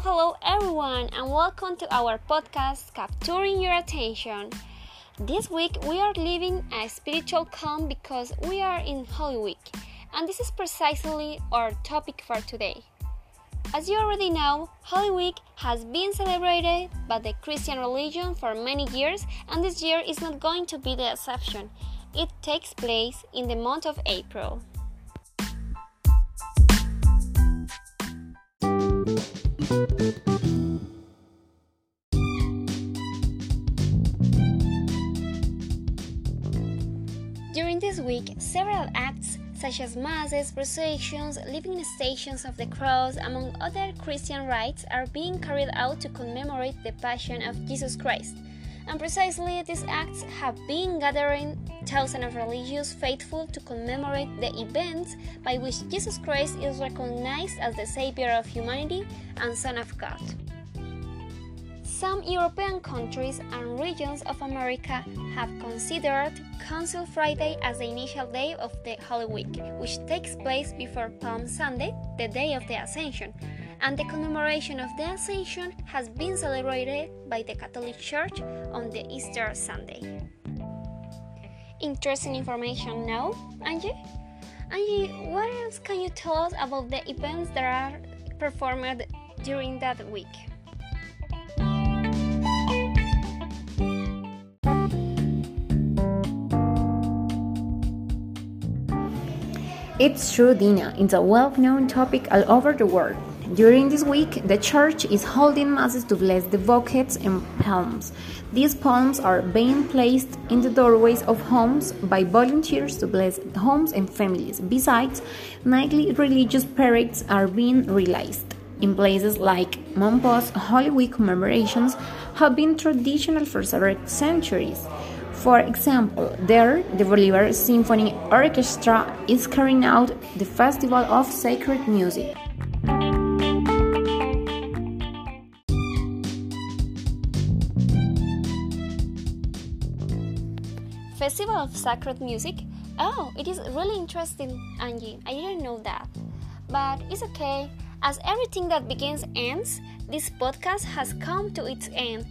Hello, hello, everyone, and welcome to our podcast, Capturing Your Attention. This week, we are living a spiritual calm because we are in Holy Week, and this is precisely our topic for today. As you already know, Holy Week has been celebrated by the Christian religion for many years, and this year is not going to be the exception. It takes place in the month of April. During this week, several acts such as masses, processions, living stations of the cross, among other Christian rites, are being carried out to commemorate the Passion of Jesus Christ. And precisely these acts have been gathering thousands of religious faithful to commemorate the events by which Jesus Christ is recognized as the Savior of humanity and Son of God. Some European countries and regions of America have considered Council Friday as the initial day of the Holy Week, which takes place before Palm Sunday, the day of the Ascension, and the commemoration of the Ascension has been celebrated by the Catholic Church on the Easter Sunday. Interesting information now, Angie? Angie, what else can you tell us about the events that are performed during that week? It's true, Dina. It's a well known topic all over the world. During this week, the church is holding masses to bless the bouquets and palms. These palms are being placed in the doorways of homes by volunteers to bless homes and families. Besides, nightly religious parades are being realized. In places like Mompox, Holy Week commemorations have been traditional for several centuries. For example, there, the Bolivar Symphony Orchestra is carrying out the Festival of Sacred Music. Festival of Sacred Music? Oh, it is really interesting, Angie. I didn't know that. But it's okay. As everything that begins ends, this podcast has come to its end.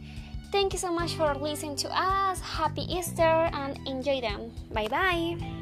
Thank you so much for listening to us. Happy Easter and enjoy them. Bye bye.